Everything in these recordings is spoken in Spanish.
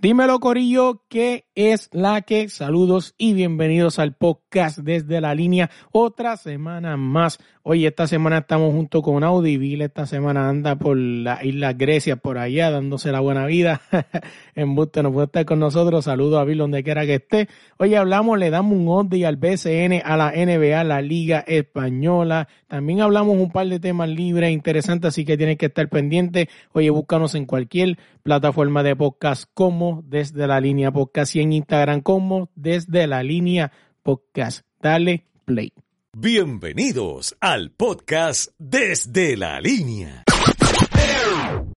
Dímelo, Corillo, ¿qué es la que? Saludos y bienvenidos al podcast desde la línea. Otra semana más. Hoy, esta semana estamos junto con Audiville. Esta semana anda por la isla Grecia, por allá, dándose la buena vida. en Buste no puede estar con nosotros. Saludos a Bill donde quiera que esté. Hoy hablamos, le damos un oddie al BCN, a la NBA, la Liga Española. También hablamos un par de temas libres interesantes, así que tienen que estar pendientes. Oye, búscanos en cualquier plataforma de podcast como desde la línea podcast y en Instagram como desde la línea podcast. Dale play. Bienvenidos al podcast Desde la Línea.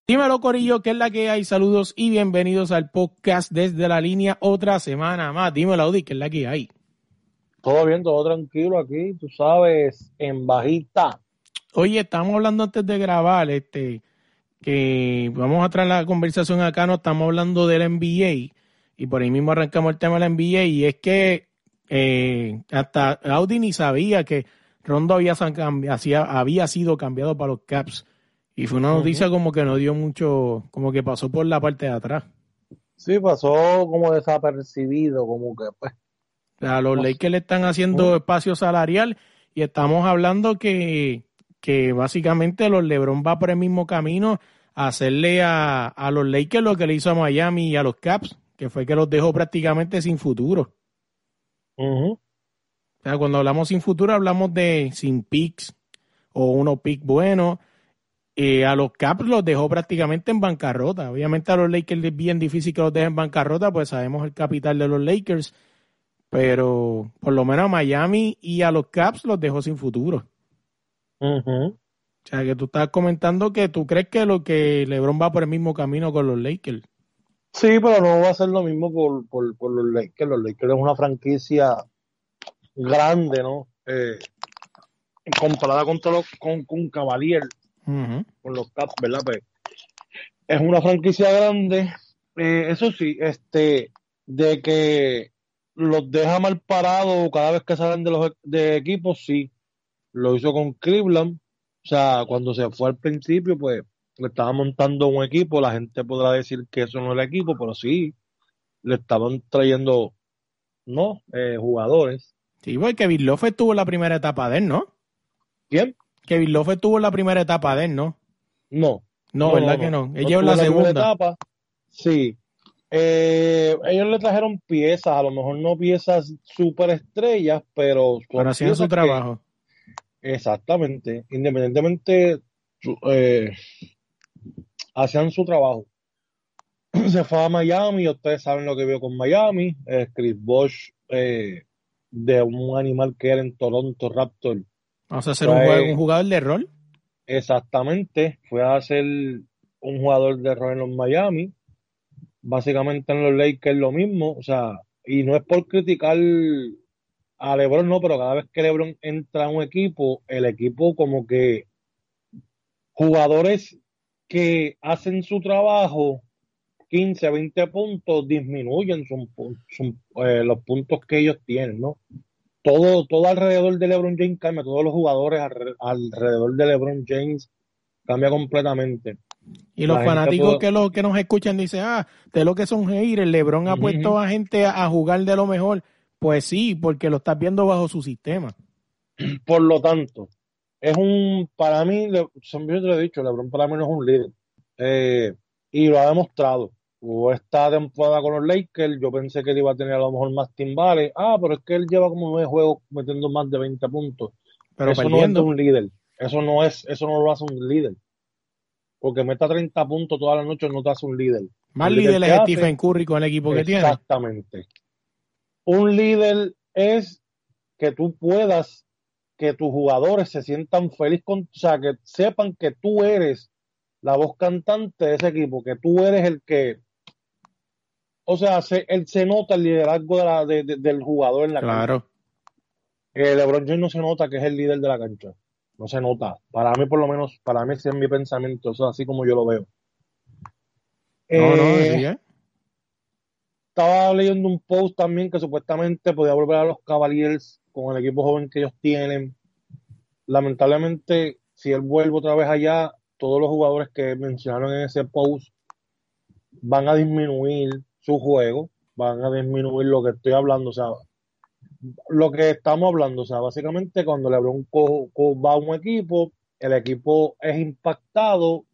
Dímelo, Corillo, ¿qué es la que hay? Saludos y bienvenidos al podcast Desde la Línea. Otra semana más. Dímelo, Audi, ¿qué es la que hay? Todo bien, todo tranquilo aquí, tú sabes, en bajita. Oye, estamos hablando antes de grabar, este, que vamos a traer la conversación acá, no estamos hablando del NBA y por ahí mismo arrancamos el tema del NBA y es que eh, hasta Audi ni sabía que Rondo había, había sido cambiado para los Caps. Y fue una noticia como que no dio mucho, como que pasó por la parte de atrás. Sí, pasó como desapercibido, como que pues. A los Lakers le están haciendo espacio salarial y estamos hablando que, que básicamente los LeBron va por el mismo camino a hacerle a, a los Lakers lo que le hizo a Miami y a los Caps, que fue que los dejó prácticamente sin futuro. O sea, cuando hablamos sin futuro, hablamos de sin picks o uno pick bueno. Eh, a los Caps los dejó prácticamente en bancarrota. Obviamente a los Lakers es bien difícil que los dejen en bancarrota, pues sabemos el capital de los Lakers. Pero por lo menos a Miami y a los Caps los dejó sin futuro. O sea, que tú estás comentando que tú crees que lo que LeBron va por el mismo camino con los Lakers. Sí, pero no va a ser lo mismo por, por, por los Lakers. Los Lakers es una franquicia grande, ¿no? Eh, comparada con, los, con, con Cavalier, con los Caps, ¿verdad? Pues, es una franquicia grande. Eh, eso sí, este, de que los deja mal parados cada vez que salen de los de equipos, sí. Lo hizo con Cleveland. O sea, cuando se fue al principio, pues le estaba montando un equipo, la gente podrá decir que eso no es el equipo, pero sí, le estaban trayendo, ¿no? Eh, jugadores. Sí, porque Kevin Love estuvo en la primera etapa de él, ¿no? ¿Quién? Kevin Love estuvo en la primera etapa de él, ¿no? No. No, ¿verdad que no? Ella es la, segunda. Etapa. Sí. Eh, ellos le trajeron piezas, a lo mejor no piezas super estrellas, pero... Pero hacían su trabajo. exactamente. Independientemente, eh, hacían su trabajo. Se fue a Miami, ustedes saben lo que vio con Miami. Eh, Chris Bosh, eh, de un animal que era en Toronto Raptor. ¿Vamos a hacer un, jugador de rol? Exactamente, fue a ser un jugador de rol en los Miami. Básicamente en los Lakers lo mismo, o sea, y no es por criticar a LeBron, no, pero cada vez que LeBron entra a un equipo, el equipo como que jugadores que hacen su trabajo 15, 20 puntos, disminuyen eh, los puntos que ellos tienen, ¿no? Todo, todo alrededor de LeBron James cambia, todos los jugadores alrededor de LeBron James cambia completamente. Y los fanáticos que, lo, que nos escuchan dicen, ah, de lo que son haters, LeBron ha puesto a gente a, jugar de lo mejor. Pues sí, porque lo estás viendo bajo su sistema. Por lo tanto, es un, para mí, siempre te lo he dicho, LeBron para mí no es un líder. Eh, y lo ha demostrado. O esta temporada con los Lakers, yo pensé que él iba a tener a lo mejor más timbales. Ah, pero es que él lleva como nueve juegos metiendo más de 20 puntos. Pero eso no es un líder. Eso no es, eso no lo hace un líder. Porque meta 30 puntos toda la noche no te hace un líder. Más líder, es Stephen Curry con el equipo que tiene. Exactamente. Un líder es que tú puedas que tus jugadores se sientan felices con, o sea, que sepan que tú eres la voz cantante de ese equipo, que tú eres el que, o sea, se, él se nota el liderazgo de la, del jugador en la claro. cancha. Eh, LeBron James no se nota que es el líder de la cancha, no se nota. Para mí, por lo menos, para mí ese es mi pensamiento, eso es así como yo lo veo. No, no, eh, estaba leyendo un post también que supuestamente podía volver a los Cavaliers con el equipo joven que ellos tienen. Lamentablemente, si él vuelve otra vez allá, todos los jugadores que mencionaron en ese post van a disminuir. su juego, van a disminuir lo que estoy hablando, o sea, lo que estamos hablando, o sea, básicamente cuando LeBron va a un equipo, el equipo es impactado,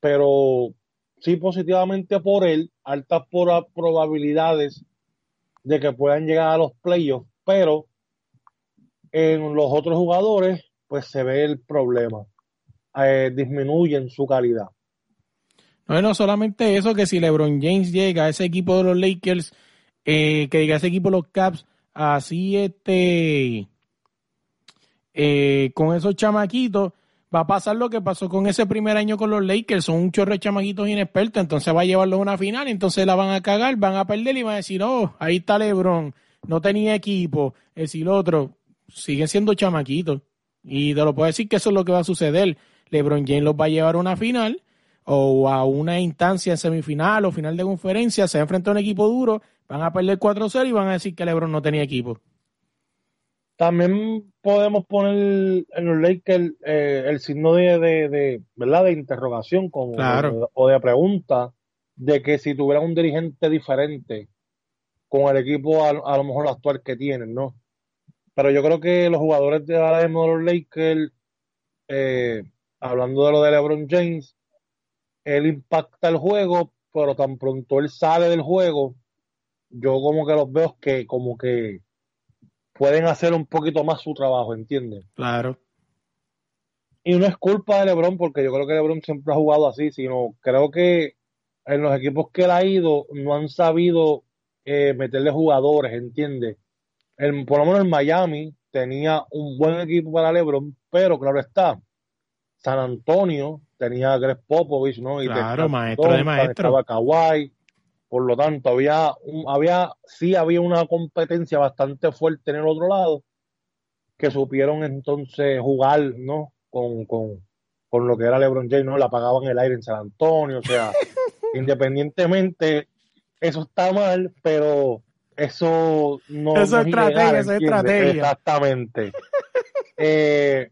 pero sí positivamente por él, altas probabilidades de que puedan llegar a los playoffs, pero en los otros jugadores, pues se ve el problema, eh, disminuyen su calidad. No, no solamente eso, que si LeBron James llega a ese equipo de los Lakers, eh, que llega a ese equipo de los Caps, así este, eh, con esos chamaquitos, va a pasar lo que pasó con ese primer año con los Lakers, son un chorro de chamaquitos inexpertos, entonces va a llevarlos a una final, entonces la van a cagar, van a perder y van a decir, oh, ahí está LeBron, no tenía equipo, es decir, otro, siguen siendo chamaquitos. Y te lo puedo decir que eso es lo que va a suceder. LeBron James los va a llevar a una final o a una instancia semifinal o final de conferencia, se va a a un equipo duro, van a perder 4-0 y van a decir que LeBron no tenía equipo. También podemos poner en los Lakers eh, el signo de, de, ¿verdad? de interrogación como, o de pregunta de que si tuviera un dirigente diferente con el equipo a, lo mejor actual que tienen, ¿no? Pero yo creo que los jugadores de ahora mismo de los Lakers, eh, hablando de lo de LeBron James, él impacta el juego, pero tan pronto él sale del juego, yo como que los veo que como que pueden hacer un poquito más su trabajo, ¿entiendes? Claro. Y no es culpa de LeBron, porque yo creo que LeBron siempre ha jugado así, sino creo que en los equipos que él ha ido no han sabido eh, meterle jugadores, ¿entiendes? El, por lo menos en Miami tenía un buen equipo para LeBron, pero claro está, San Antonio tenía a Greg Popovich, ¿no? Y claro, maestro de maestro. Estaba Kawhi. Por lo tanto, había, un, había, sí había una competencia bastante fuerte en el otro lado, que supieron entonces jugar, ¿no? Con, con, con lo que era LeBron James, ¿no? La pagaban el aire en San Antonio, o sea, independientemente, eso está mal, pero eso no, eso es estrategia, eso es estrategia. Exactamente. eh,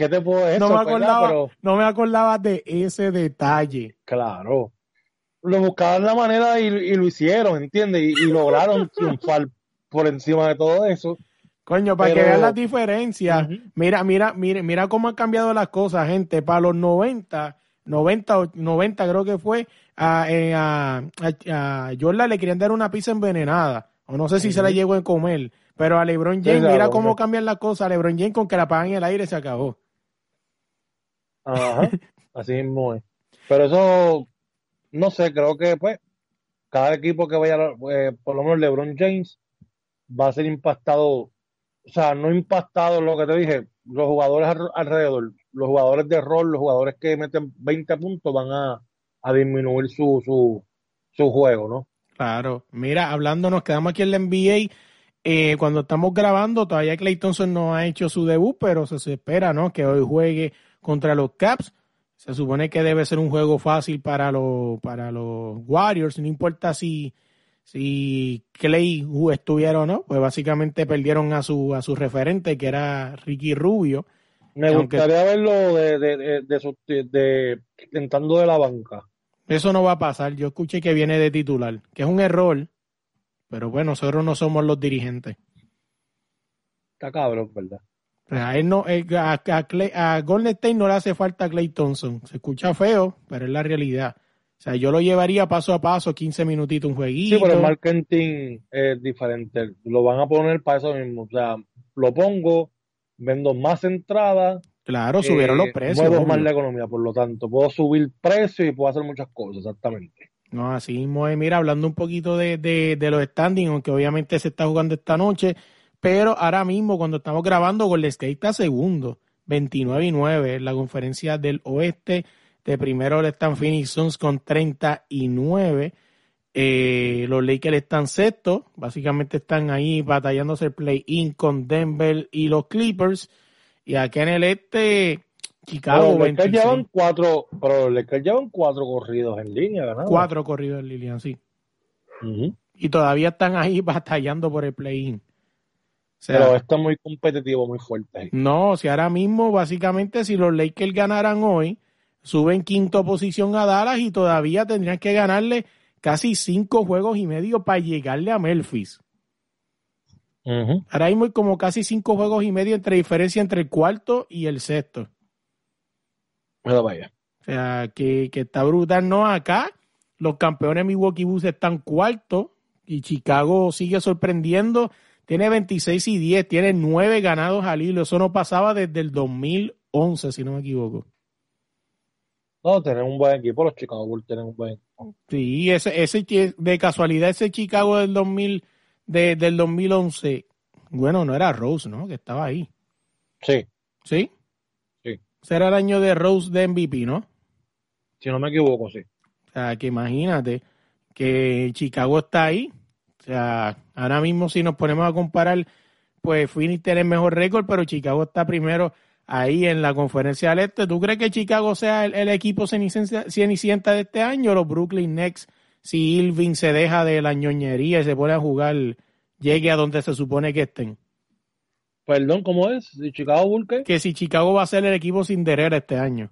¿Qué te puedo decir? No me, acordaba, no me acordaba de ese detalle. Claro. Lo buscaban la manera y, lo hicieron, ¿entiendes? Y, lograron triunfar por encima de todo eso. Coño, para que vean las diferencias. Mira, mira, mira, mira cómo han cambiado las cosas, gente. Para los 90, 90, 90 creo que fue, eh, a, a, Jordan le querían dar una pizza envenenada. O no sé si se la llegó a comer. Pero a LeBron James, mira cómo cambian las cosas. A LeBron James con que la pagan en el aire se acabó. Ajá, así mismo es. Pero eso, no sé, creo que pues cada equipo que vaya, eh, por lo menos LeBron James, va a ser impactado, o sea, no impactado lo que te dije, los jugadores alrededor, los jugadores de rol, los jugadores que meten 20 puntos van a, disminuir su, su, su juego, ¿no? Claro, mira, hablando, nos quedamos aquí en la NBA. Eh, cuando estamos grabando, todavía Clay Thompson no ha hecho su debut, pero se espera, ¿no? Que hoy juegue contra los Caps. Se supone que debe ser un juego fácil para los, para los Warriors, no importa si, si Clay estuviera o no, pues básicamente perdieron a su, a su referente, que era Ricky Rubio. Me gustaría verlo de, de, de, de, intentando de la banca. Eso no va a pasar. Yo escuché que viene de titular, que es un error, pero bueno, nosotros no somos los dirigentes. Está cabrón, ¿verdad? A, él no, eh, a, Golden State no le hace falta a Clay Thompson. Se escucha feo, pero es la realidad. O sea, yo lo llevaría paso a paso, 15 minutitos, un jueguito. Sí, pero el marketing es diferente. Lo van a poner para eso mismo. O sea, lo pongo, vendo más entradas. Claro, subieron los eh, precios. Muevo más la economía, por lo tanto, puedo subir precios y puedo hacer muchas cosas, exactamente. No, así mismo es. Mira, hablando un poquito de, de, de los standings, aunque obviamente se está jugando esta noche, pero ahora mismo, cuando estamos grabando, Golden State está segundo, 29 y 9 en la conferencia del oeste. De primero están Phoenix Suns con 39. Eh, los Lakers están sextos, básicamente están ahí batallándose el play-in con Denver y los Clippers. Y aquí en el este, Chicago. Pero los llevan cuatro, pero los llevan cuatro corridos en línea, ganados. Cuatro corridos en línea, sí. Y todavía están ahí batallando por el play-in. Pero esto es muy competitivo, muy fuerte. No, si ahora mismo, básicamente, si los Lakers ganaran hoy, suben quinto posición a Dallas y todavía tendrían que ganarle casi cinco juegos y medio para llegarle a Memphis. Ahora mismo hay como casi cinco juegos y medio entre diferencia entre el cuarto y el sexto. Bueno, vaya. O sea, que, que está brutal. No, acá los campeones Milwaukee Bulls están cuarto y Chicago sigue sorprendiendo. Tiene 26 y 10, tiene 9 ganados al hilo. Eso no pasaba desde el 2011, si no me equivoco. No, tienen un buen equipo, los Chicago Bulls tienen un buen equipo. Sí, ese, ese, de casualidad ese Chicago del 2000, de, del 2011, bueno, no era Rose, ¿no? Que estaba ahí. Sí. ¿Sí? Sí. Ese era el año de Rose de MVP, ¿no? Si no me equivoco, sí. O sea, que imagínate que Chicago está ahí. O sea, ahora mismo si nos ponemos a comparar, pues Phoenix tiene el mejor récord, pero Chicago está primero ahí en la conferencia del Este. ¿Tú crees que Chicago sea el, equipo cenicienta de este año? Los Brooklyn Nets, si Irving se deja de la ñoñería y se pone a jugar, llegue a donde se supone que estén. Perdón, ¿cómo es? ¿Chicago Bulls Que si Chicago va a ser el equipo Cinderera este año.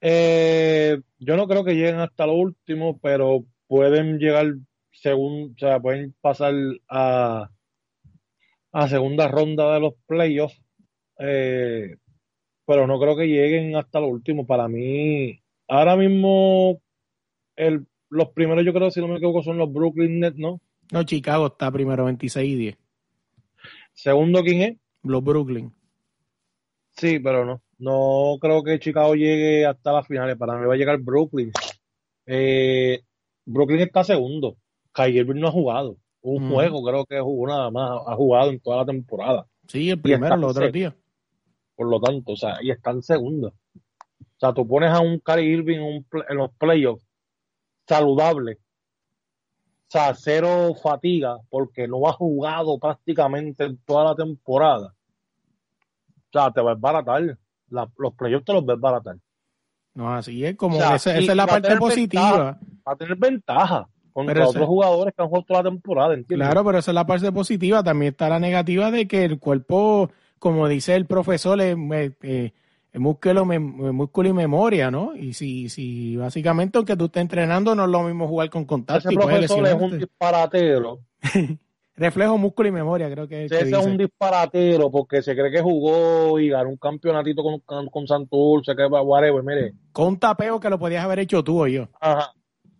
Eh, yo no creo que lleguen hasta lo último, pero pueden llegar según, o sea, pueden pasar a, a segunda ronda de los playoffs, eh, pero no creo que lleguen hasta lo último. Para mí, ahora mismo, el, los primeros yo creo, si no me equivoco, son los Brooklyn Nets, ¿no? No, Chicago está primero 26 y 10. ¿Segundo quién es? Los Brooklyn. Sí, pero no. No creo que Chicago llegue hasta las finales. Para mí va a llegar Brooklyn. Eh, Brooklyn está segundo. Kyrie Irving no ha jugado. Un Mm. juego creo que jugó nada más. Ha jugado en toda la temporada. Sí, el primero, los otros días. Por lo tanto, o sea, y está en segundo. O sea, tú pones a un Kyrie Irving en, un pl- en los playoffs saludable. O sea, cero fatiga porque no ha jugado prácticamente en toda la temporada. O sea, te va a baratar. La- los playoffs te los ves baratar. No, así es como O sea, esa, es la parte positiva. ventaja. Va a tener ventaja contra Pero otros jugadores que han jugado toda la temporada, ¿entiendes? Claro, pero esa es la parte positiva. También está la negativa de que el cuerpo, como dice el profesor, es, es músculo, músculo y memoria, ¿no? Y si, si básicamente, aunque tú estés entrenando, no es lo mismo jugar con contacto Ese profesor es un disparatero. Reflejo, músculo y memoria, creo que, es que Ese es un disparatero porque se cree que jugó y ganó un campeonatito con, con, con Santurce, que whatever, mire. Con un tapeo que lo podías haber hecho tú o yo. Ajá.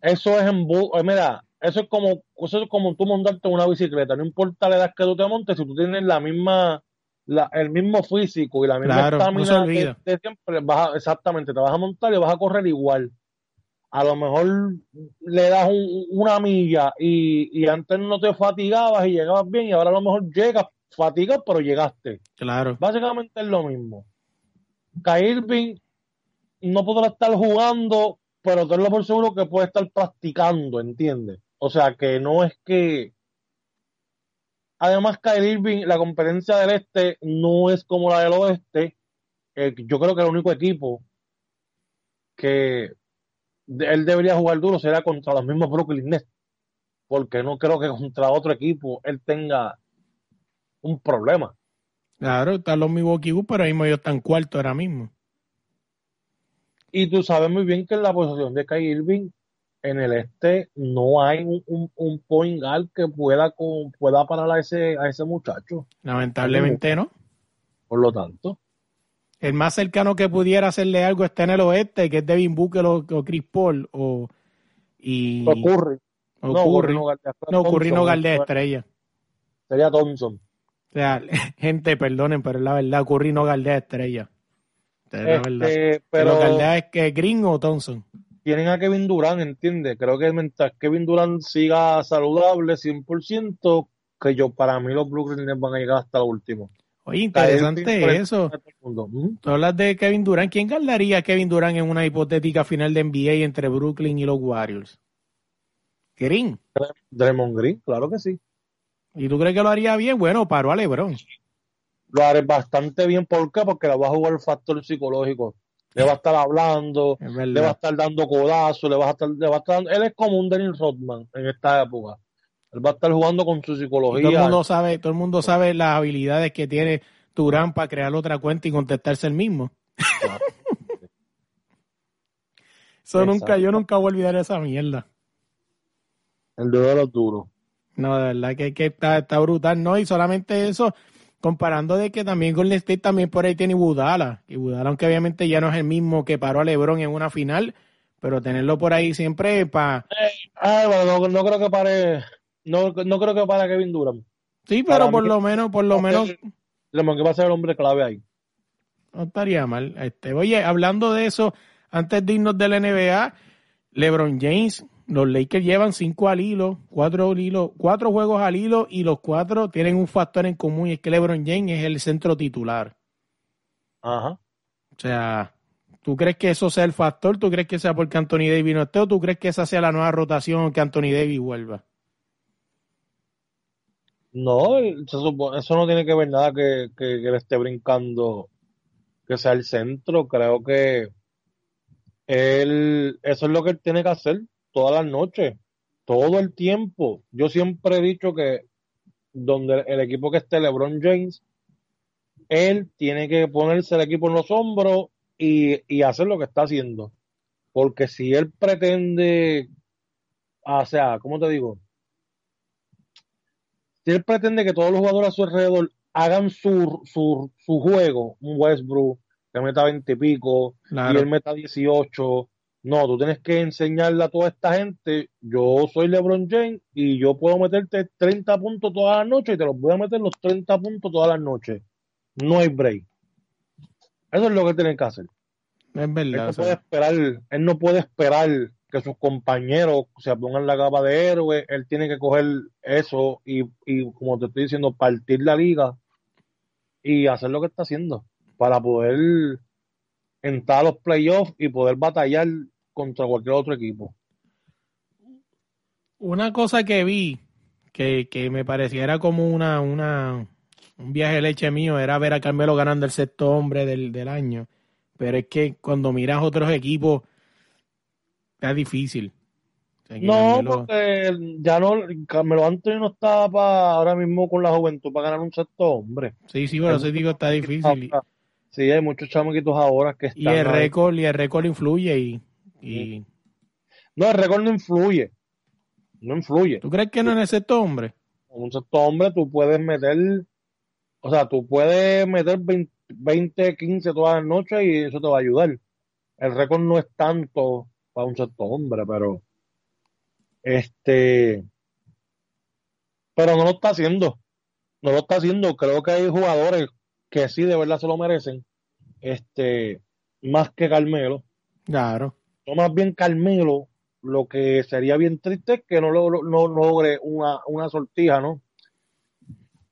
Eso es en eh, mira, eso es como eso es como tú montarte en una bicicleta, no importa la edad que tú te montes, si tú tienes la misma la- el mismo físico y la misma Claro, no estamina de, siempre, vas a- exactamente, te vas a montar y vas a correr igual. A lo mejor le das un- una milla y, y antes no te fatigabas y llegabas bien y ahora a lo mejor llegas, fatigas, pero llegaste. Claro. Básicamente es lo mismo. Kyrie no podrá estar jugando, pero tenlo por seguro que puede estar practicando, ¿entiendes? O sea, que no es que... Además, Kyrie Irving, la competencia del este no es como la del oeste. Eh, yo creo que el único equipo que él debería jugar duro será contra los mismos Brooklyn Nets, porque no creo que contra otro equipo él tenga un problema. Claro, están los Milwaukee pero ahí mismo ellos están cuarto ahora mismo. Y tú sabes muy bien que en la posición de Kyrie Irving en el este no hay un, un, un point guard que pueda con, pueda parar a ese, a ese muchacho. Lamentablemente no. Por lo tanto, El más cercano que pudiera hacerle algo está en el oeste, que es Devin Booker o, o Chris Paul. O, y, ocurre. o no, Curry. no, Curry galdea estrella. Sería Thompson. O sea, gente, perdonen, pero es la verdad, Curry no galdea estrella. La verdad. Este, Pero es que Green o Thompson. tienen a Kevin Durant, ¿entiendes? Creo que mientras Kevin Durant siga saludable 100%, que yo para mí los Brooklyn Nets van a llegar hasta lo último. Oye, interesante eso. Ujú. Tú hablas de Kevin Durant. ¿Quién galdaría a Kevin Durant en una hipotética final de NBA entre Brooklyn y los Warriors? Green. Draymond Green, claro que sí. ¿Y tú crees que lo haría bien? Bueno, paró a LeBron. Lo haré bastante bien. ¿Por qué? Porque le va a jugar el factor psicológico. Le va a estar hablando, Es le va a estar dando codazos, le va a estar, le va a estar, él es como un Dennis Rodman en esta época. Él va a estar jugando con su Y psicología. todo el mundo sabe, todo el mundo sabe las habilidades que tiene Durant para crear otra cuenta y contestarse el mismo. Eso nunca, yo nunca voy a olvidar esa mierda. El dedo de los duros. No, de verdad que, que está, está brutal, ¿no? Y solamente eso, comparando de que también Golden State también por ahí tiene Budala. Y Budala, aunque obviamente ya no es el mismo que paró a LeBron en una final, pero tenerlo por ahí siempre para... Ah, bueno, no, creo que pare... No, no creo que para Kevin Durant. Sí, pero por lo menos, por lo menos... que va a ser el hombre clave ahí. No estaría mal. Este, oye, hablando de eso, antes de irnos de la NBA, LeBron James los Lakers llevan cinco al hilo, cuatro, hilo, cuatro juegos al hilo y los cuatro tienen un factor en común y es que LeBron James es el centro titular. Ajá. O sea, ¿tú crees que eso sea el factor? ¿Tú crees que sea porque Anthony Davis no esté o tú crees que esa sea la nueva rotación que Anthony Davis vuelva? No, eso no tiene que ver nada que, que, que, esté brincando que sea el centro. Creo que él, eso es lo que él tiene que hacer todas las noches, todo el tiempo. Yo siempre he dicho que donde el equipo que esté LeBron James, él tiene que ponerse el equipo en los hombros y, hacer lo que está haciendo. Porque si él pretende, o sea, ¿cómo te digo? Si él pretende que todos los jugadores a su alrededor hagan su, su, su juego, un Westbrook que meta 20 y pico, y él meta 18, no, tú tienes que enseñarle a toda esta gente, yo soy LeBron James y yo puedo meterte 30 puntos todas las noches y te los voy a meter los 30 puntos todas las noches. No hay break. Eso es lo que tienen que hacer. Es verdad. Él no, puede esperar, él no puede esperar que sus compañeros se pongan la capa de héroe. Él tiene que coger eso y, y, como te estoy diciendo, partir la liga y hacer lo que está haciendo para poder entrar a los playoffs y poder batallar contra cualquier otro equipo. Una cosa que vi que, que me pareciera como una, una, un viaje de leche mío era ver a Carmelo ganando el sexto hombre del, del año. Pero es que cuando miras otros equipos, es difícil. no, porque ya no, Carmelo Anthony no está para ahora mismo con la juventud para ganar un sexto hombre. Sí, sí, pero eso digo, está difícil. Sí, hay muchos chamaquitos ahora que están. Y el récord, y el récord influye y, y... No, el récord no influye. No influye. ¿Tú crees que no en el sexto hombre? En un sexto hombre tú puedes meter, o sea, tú puedes meter 20, 15 todas las noches y eso te va a ayudar. El récord no es tanto para un sexto hombre, pero este, pero no lo está haciendo. No lo está haciendo. Creo que hay jugadores que sí de verdad se lo merecen, este, más que Carmelo. Claro. No más bien Carmelo, lo que sería bien triste es que no, no, logre una, una sortija, ¿no?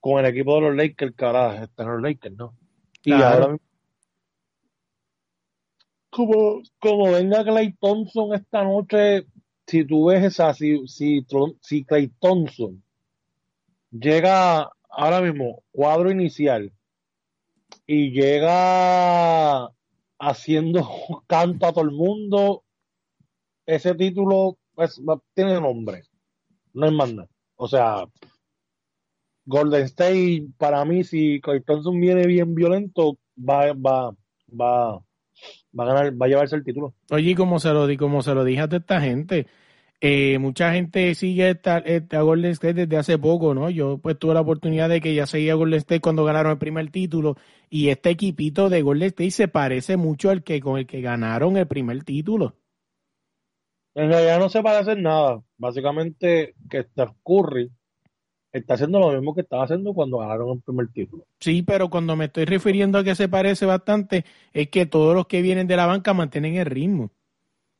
Con el equipo de los Lakers, ahora están los Lakers, ¿no? Y ahora como, como venga Clay Thompson esta noche, si tú ves esa, si, si, si Clay Thompson llega ahora mismo, cuadro inicial, y llega haciendo canto a todo el mundo. Ese título pues, tiene nombre, no es más nada. O sea, Golden State, para mí, si Clay Thompson viene bien violento, va, va, va, va a ganar, va a llevarse el título. Oye, como se lo se lo dije a esta gente, eh, mucha gente sigue esta, esta, Golden State desde hace poco, ¿no? Yo pues tuve la oportunidad de que ya seguía Golden State cuando ganaron el primer título y este equipito de Golden State se parece mucho al que con el que ganaron el primer título. En realidad no se parece en nada. Básicamente que Steph Curry está haciendo lo mismo que estaba haciendo cuando ganaron el primer título. Sí, pero cuando me estoy refiriendo a que se parece bastante es que todos los que vienen de la banca mantienen el ritmo.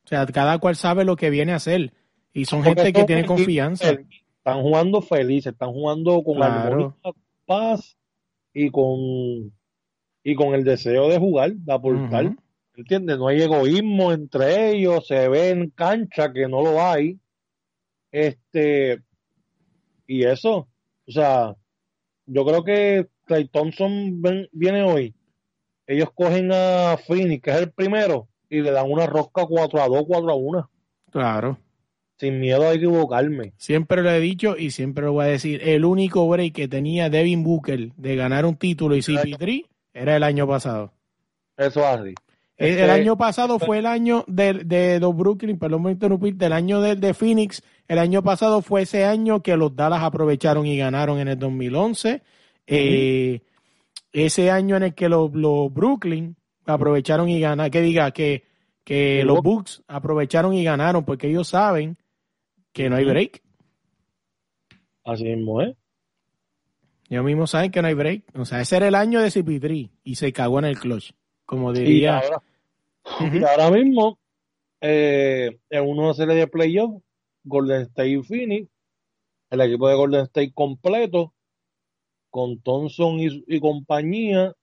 O sea, cada cual sabe lo que viene a hacer. Y son gente que tiene confianza. Están jugando felices, están jugando con la paz y con y con el deseo de jugar, de aportar. ¿Entiendes? No hay egoísmo entre ellos, se ve en cancha que no lo hay. Este, y eso, o sea, yo creo que Clay Thompson viene hoy. Ellos cogen a Phoenix, que es el primero, y le dan una rosca 4 a 2, 4 a 1. Claro sin miedo a equivocarme. Siempre lo he dicho y siempre lo voy a decir. El único break que tenía Devin Booker de ganar un título y CP3 era el año pasado. Eso así. El, Este- año pasado fue el año de, de los Brooklyn, perdón por interrumpirte, el año de, de Phoenix. El año pasado fue ese año que los Dallas aprovecharon y ganaron en el 2011. Eh, ese año en el que los, los Brooklyn aprovecharon y ganaron, que diga que, que los. Bucks aprovecharon y ganaron porque ellos saben que no hay break. Así mismo, ¿eh? Ellos mismos saben que no hay break. O sea, ese era el año de CP3 y se cagó en el clutch, como Y diría. y ahora mismo, eh, en una serie de playoffs, Golden State Phoenix, el equipo de Golden State completo, con Thompson y, y compañía,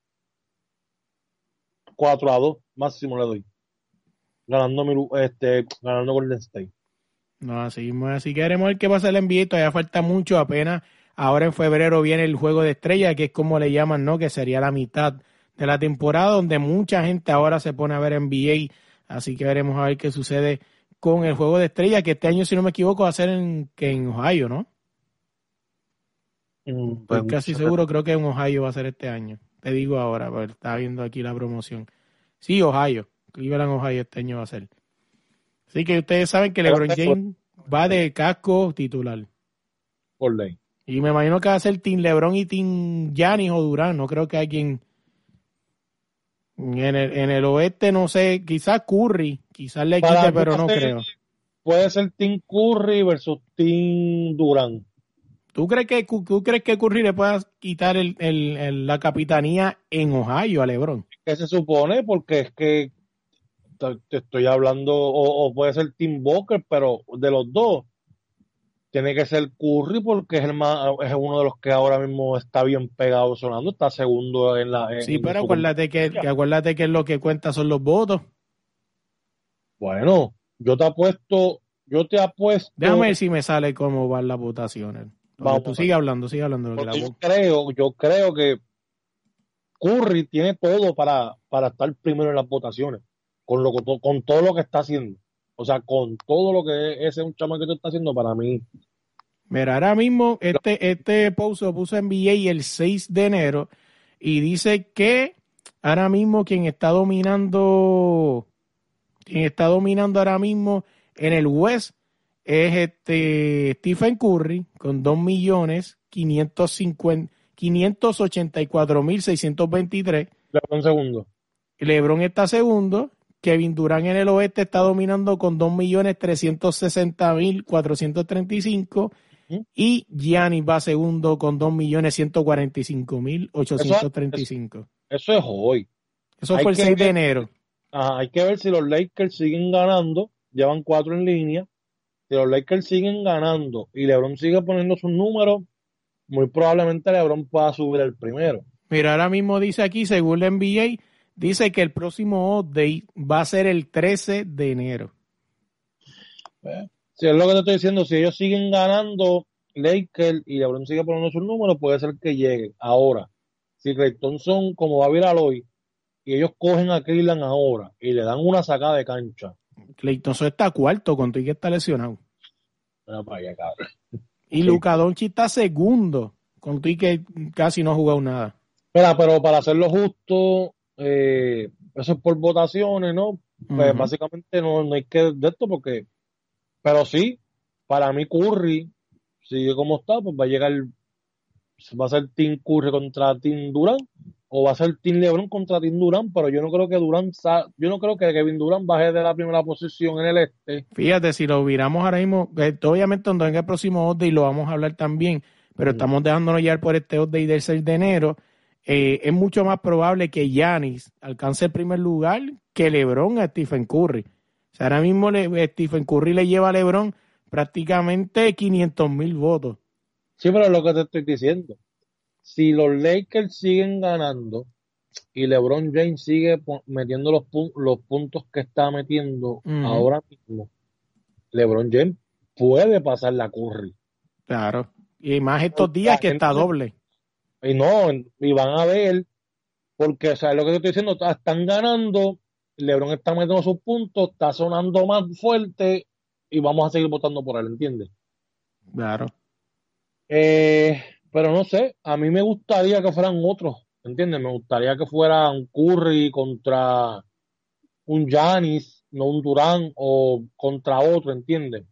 4 a 2, máximo le doy. Ganando, este, ganando Golden State. No, así. Así que queremos ver qué pasa el NBA. Todavía falta mucho. Apenas ahora en febrero viene el juego de estrella, que es como le llaman, ¿no? Que sería la mitad de la temporada, donde mucha gente ahora se pone a ver NBA. Así que veremos a ver qué sucede con el juego de estrella, que este año, si no me equivoco, va a ser en, que en Ohio, ¿no? Mm, Estoy pues, casi seguro, creo que en Ohio va a ser este año. Te digo ahora, porque estaba viendo aquí la promoción. Sí, Ohio. Cleveland, Ohio este año va a ser. Así que ustedes saben que LeBron James va de casco titular. Por ley. Y me imagino que va a ser Team LeBron y Team Giannis o Durán. No creo que alguien. En el, en el oeste, no sé, quizás Curry, quizás le quite, pero no creo. Puede ser Team Curry versus Team Durán. ¿Tú crees que, tú crees que Curry le pueda quitar el, el- el- la capitanía en Ohio a LeBron? ¿Qué se supone? Porque es que te estoy hablando, o, o puede ser Tim Booker, pero de los dos, tiene que ser Curry porque es el más, es uno de los que ahora mismo está bien pegado sonando, está segundo en la. en- Sí, pero acuérdate que, acuérdate que lo que cuenta son los votos. Bueno, yo te apuesto, yo te apuesto. Déjame ver si me sale cómo van las votaciones. Vamos tú sigue hablando, sigue hablando. que la yo creo, yo creo que Curry tiene todo para, para estar primero en las votaciones, con lo con, todo lo que está haciendo. O sea, con todo lo que ese un chamaquito está haciendo para mí. Mira, ahora mismo este, este post lo puso NBA el 6 de enero y dice que ahora mismo quien está dominando, quien está dominando ahora mismo en el West es este Stephen Curry con 2 millones 550 584.623. Un segundo. LeBron está segundo. Kevin Durant en el oeste está dominando con 2.360.435. Ujú. Y Giannis va segundo con 2.145.835. Eso es hoy. Eso hay fue el que 6 de enero. Ajá, hay que ver si los Lakers siguen ganando. Llevan cuatro en línea. Si los Lakers siguen ganando y LeBron sigue poniendo sus números, muy probablemente LeBron pueda subir el primero. Mira, ahora mismo dice aquí, según la NBA, dice que el próximo update va a ser el 13 de enero. Si es lo que te estoy diciendo, si ellos siguen ganando Lakers y LeBron sigue poniendo sus números, puede ser que llegue. Ahora, si Clay Thompson, como va a virar hoy, y ellos cogen a Cleveland ahora y le dan una sacada de cancha, Clayton Só está cuarto con que está lesionado. mira para allá, cabrón. Y Doncic está segundo con que casi no ha jugado nada. Mira, pero para hacerlo justo, eh, eso es por votaciones, ¿no? Pues básicamente no, no hay que de esto porque, pero sí, para mí Curry sigue como está, pues va a llegar, va a ser Team Curry contra Team Durant o va a ser Team LeBron contra Team Durant, pero yo no creo que Durant, sa- yo no creo que Kevin Durant baje de la primera posición en el este. Fíjate, si lo miramos ahora mismo, obviamente cuando venga el próximo update lo vamos a hablar también, pero estamos dejándonos llevar por este update del 6 de enero. Eh, es mucho más probable que Giannis alcance el primer lugar que LeBron a Stephen Curry. O sea, ahora mismo le- Stephen Curry le lleva a LeBron prácticamente 500 mil votos. Sí, pero es lo que te estoy diciendo. Si los Lakers siguen ganando y LeBron James sigue metiendo los, pu- los puntos que está metiendo ahora mismo, LeBron James puede pasar la Curry. Claro. Y más estos días que está doble. Y no, y van a ver, porque, o sea, lo que te estoy diciendo, están ganando, LeBron está metiendo sus puntos, está sonando más fuerte y vamos a seguir votando por él, ¿entiendes? Claro. Eh, pero no sé, a mí me gustaría que fueran otros, ¿entiendes? Me gustaría que fuera un Curry contra un Giannis, no un Durán o contra otro, ¿entiendes?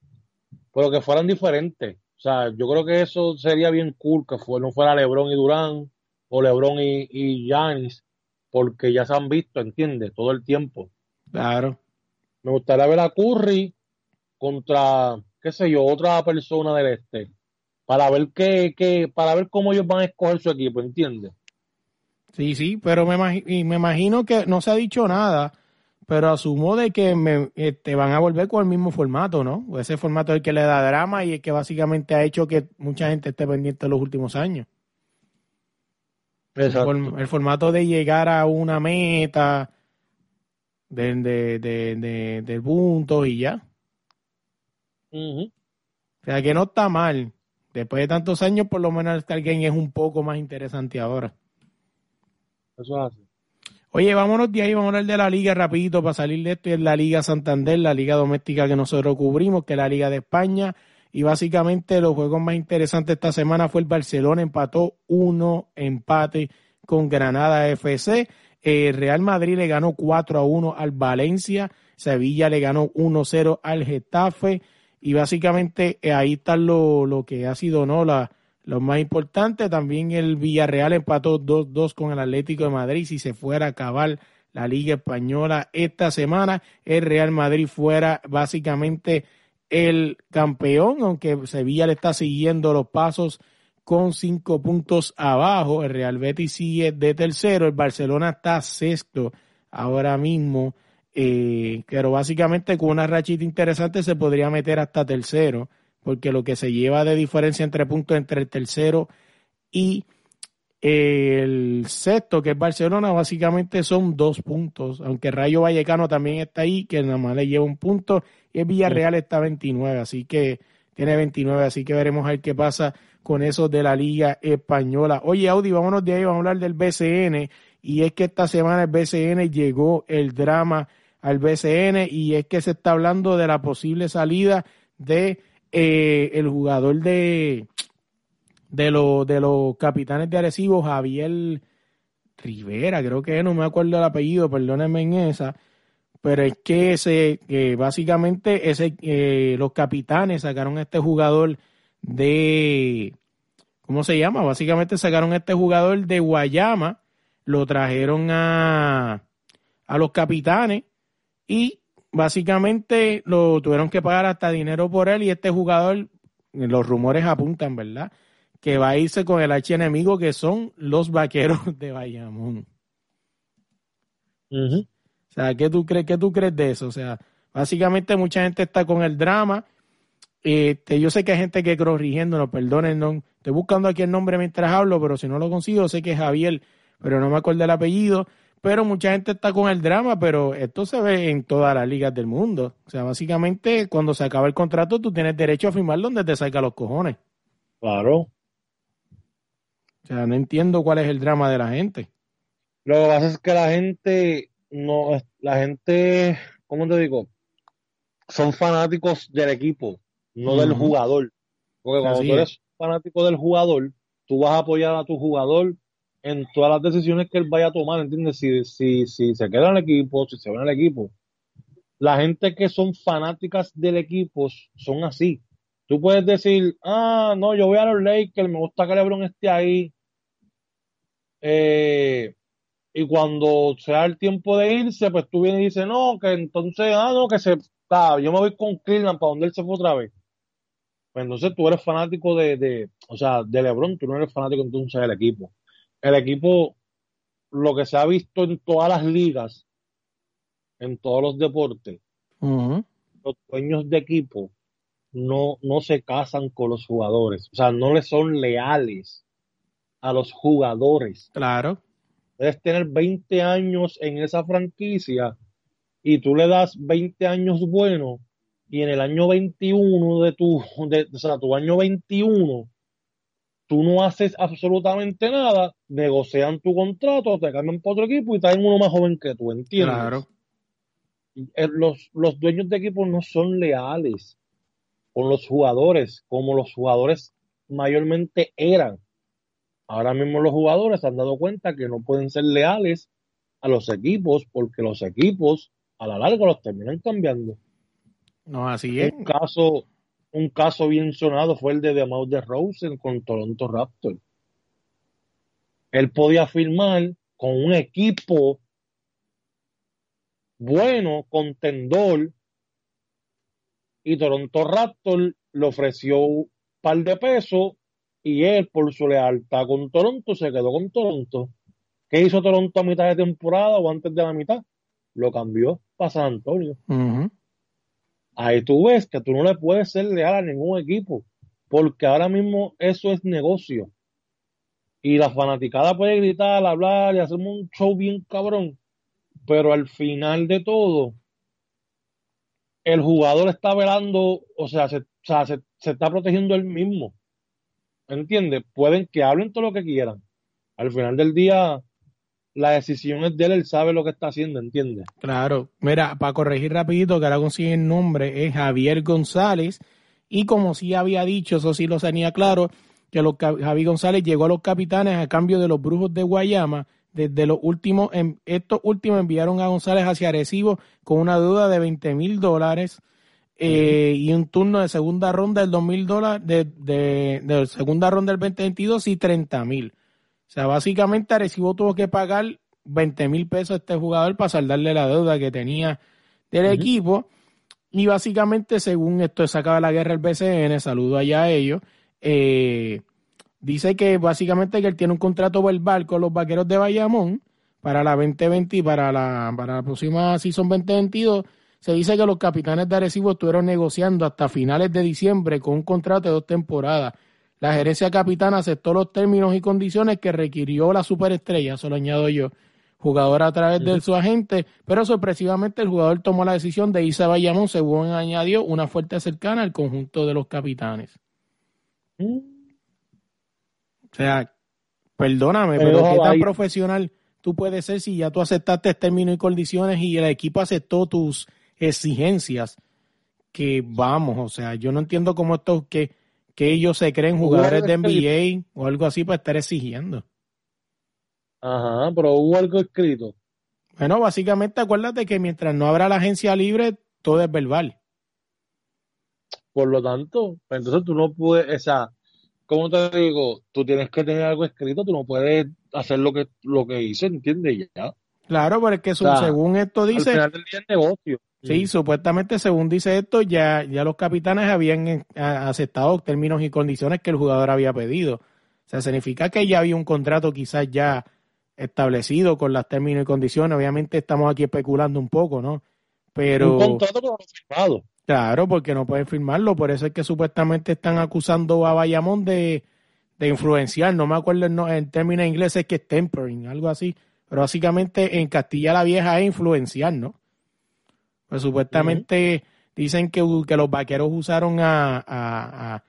Pero que fueran diferentes. O sea, yo creo que eso sería bien cool que no fuera LeBron y Durán o LeBron y, y Giannis, porque ya se han visto, ¿entiendes? Todo el tiempo. Claro. Me gustaría ver a Curry contra, qué sé yo, otra persona del este, para ver qué, qué, para ver cómo ellos van a escoger su equipo, ¿entiendes? Sí, sí, pero me, me imagino que no se ha dicho nada, pero asumo de que me, te este, van a volver con el mismo formato, ¿no? Ese formato es el que le da drama y el que básicamente ha hecho que mucha gente esté pendiente en los últimos años. Exacto. El, formato de llegar a una meta de, de, de, de, puntos y ya. O sea que no está mal. Después de tantos años, por lo menos el Star Game es un poco más interesante ahora. Eso es así. Oye, vámonos de ahí, vamos a de la liga rapidito para salir de esto. Y es la Liga Santander, la liga doméstica que nosotros cubrimos, que es la Liga de España. Y básicamente los juegos más interesantes esta semana fue el Barcelona, empató uno empate con Granada FC. El Real Madrid le ganó 4 a 1 al Valencia. Sevilla le ganó 1-0 al Getafe. Y básicamente eh, ahí está lo, lo que ha sido no la, lo más importante, también el Villarreal empató 2-2 con el Atlético de Madrid. Si se fuera a acabar la Liga Española esta semana, el Real Madrid fuera básicamente el campeón, aunque Sevilla le está siguiendo los pasos con cinco puntos abajo. El Real Betis sigue de tercero, el Barcelona está sexto ahora mismo, eh, pero básicamente con una rachita interesante se podría meter hasta tercero porque lo que se lleva de diferencia entre puntos entre el tercero y el sexto, que es Barcelona, básicamente son dos puntos, aunque Rayo Vallecano también está ahí, que nada más le lleva un punto, y el Villarreal está 29, así que tiene 29, así que veremos a ver qué pasa con eso de la Liga Española. Oye, Audi, vámonos de ahí, vamos a hablar del BCN, y es que esta semana el BCN llegó el drama al BCN, y es que se está hablando de la posible salida de eh, el jugador de, de, los de los capitanes de Arecibo, Javier Rivera, creo que no me acuerdo el apellido, perdónenme en esa, pero es que ese, básicamente ese, eh, los capitanes sacaron a este jugador de, ¿cómo se llama? Básicamente sacaron a este jugador de Guayama, lo trajeron a, a los capitanes y básicamente lo tuvieron que pagar hasta dinero por él y este jugador, los rumores apuntan, ¿verdad? Que va a irse con el enemigo que son los vaqueros de Bayamón. O sea, ¿qué tú, crees, ¿qué tú crees de eso? O sea, básicamente mucha gente está con el drama. Este, yo sé que hay gente que corrigiéndonos, perdonen, no, estoy buscando aquí el nombre mientras hablo, pero si no lo consigo, sé que es Javier, pero no me acuerdo el apellido pero mucha gente está con el drama, pero esto se ve en todas las ligas del mundo. O sea, básicamente cuando se acaba el contrato tú tienes derecho a firmar donde te salga los cojones. Claro. O sea, no entiendo cuál es el drama de la gente. Lo que pasa es que la gente, no, la gente, ¿cómo te digo? Son fanáticos del equipo, no del jugador. Porque cuando tú eres fanático del jugador, tú vas a apoyar a tu jugador en todas las decisiones que él vaya a tomar, ¿entiendes? Si, si, si se queda en el equipo, si se va en el equipo. La gente que son fanáticas del equipo son así. Tú puedes decir, ah, no, yo voy a los Lakers, me gusta que LeBron esté ahí. Eh, y cuando sea el tiempo de irse, pues tú vienes y dices, no, que entonces, ah, no, que se, está, yo me voy con Cleveland para donde él se fue otra vez. Pues entonces tú eres fanático de, de, o sea, de LeBron, tú no eres fanático entonces del equipo el equipo, lo que se ha visto en todas las ligas, en todos los deportes, los dueños de equipo no, no se casan con los jugadores, o sea, no le son leales a los jugadores. Claro. Puedes tener 20 años en esa franquicia y tú le das 20 años buenos y en el año 21 de tu, de, o sea, tu año 21 tú no haces absolutamente nada, negocian tu contrato, te cambian por otro equipo y traen uno más joven que tú, ¿entiendes? Claro. Eh, los, los dueños de equipo no son leales con los jugadores, como los jugadores mayormente eran. Ahora mismo los jugadores se han dado cuenta que no pueden ser leales a los equipos porque los equipos a la larga los terminan cambiando. No, así es. Un caso, un caso bien sonado fue el de DeMar de Rosen con Toronto Raptors. Él podía firmar con un equipo bueno, contendor, y Toronto Raptors le ofreció un par de pesos y él, por su lealtad con Toronto, se quedó con Toronto. ¿Qué hizo Toronto a mitad de temporada o antes de la mitad? Lo cambió para San Antonio. Ahí tú ves que tú no le puedes ser leal a ningún equipo, porque ahora mismo eso es negocio. Y la fanaticada puede gritar, hablar y hacer un show bien cabrón, pero al final de todo, el jugador está velando, o sea, se, está protegiendo él mismo. ¿Entiendes? Pueden que hablen todo lo que quieran. Al final del día, la decisión es de él, él sabe lo que está haciendo, ¿entiendes? Claro. Mira, para corregir rapidito, que ahora consigue el nombre, es Javier González. Y como sí había dicho, eso sí lo tenía claro, que los, Javier González llegó a los capitanes a cambio de los brujos de Guayama desde los últimos, estos últimos enviaron a González hacia Arecibo con una deuda de 20 mil dólares eh, y un turno de segunda ronda del 2000 dólares, de, de, segunda ronda del 2022 y 30 mil. O sea, básicamente Arecibo tuvo que pagar 20 mil pesos a este jugador para saldarle la deuda que tenía del equipo. Y básicamente, según esto se acaba la guerra el BCN, saludo allá a ellos, eh, Dice que básicamente que él tiene un contrato verbal con los vaqueros de Bayamón para la 2020 y para la, para la próxima season 2022. Se dice que los capitanes de Arecibo estuvieron negociando hasta finales de diciembre con un contrato de dos temporadas. La gerencia capitana aceptó los términos y condiciones que requirió la superestrella, eso lo añado yo, jugador a través de su agente, pero sorpresivamente el jugador tomó la decisión de irse a Bayamón, según añadió, una fuerte cercana al conjunto de los capitanes. O sea, perdóname, pero, qué tan profesional tú puedes ser si ya tú aceptaste términos y condiciones y el equipo aceptó tus exigencias. Que vamos, o sea, yo no entiendo cómo esto que, que ellos se creen jugadores de NBA o algo así para estar exigiendo. Ajá, pero hubo algo escrito. Bueno, básicamente acuérdate que mientras no habrá la agencia libre, todo es verbal. Por lo tanto, entonces tú no puedes, o sea, como te digo, tú tienes que tener algo escrito, tú no puedes hacer lo que, lo que hice, ¿entiendes? Ya. Claro, pero es que según esto dice... Al final del día negocio. Sí, supuestamente según dice esto, ya, ya los capitanes habían eh, aceptado términos y condiciones que el jugador había pedido. O sea, significa que ya había un contrato quizás ya establecido con las términos y condiciones. Obviamente estamos aquí especulando un poco, ¿no? Pero... Un contrato pero no firmado. Claro, porque no pueden firmarlo. Por eso es que supuestamente están acusando a Bayamón de, de influenciar. No me acuerdo el, en términos ingleses que es tempering, algo así. Pero básicamente en Castilla la Vieja es influenciar, ¿no? Pues supuestamente dicen que, que, los vaqueros usaron a, a,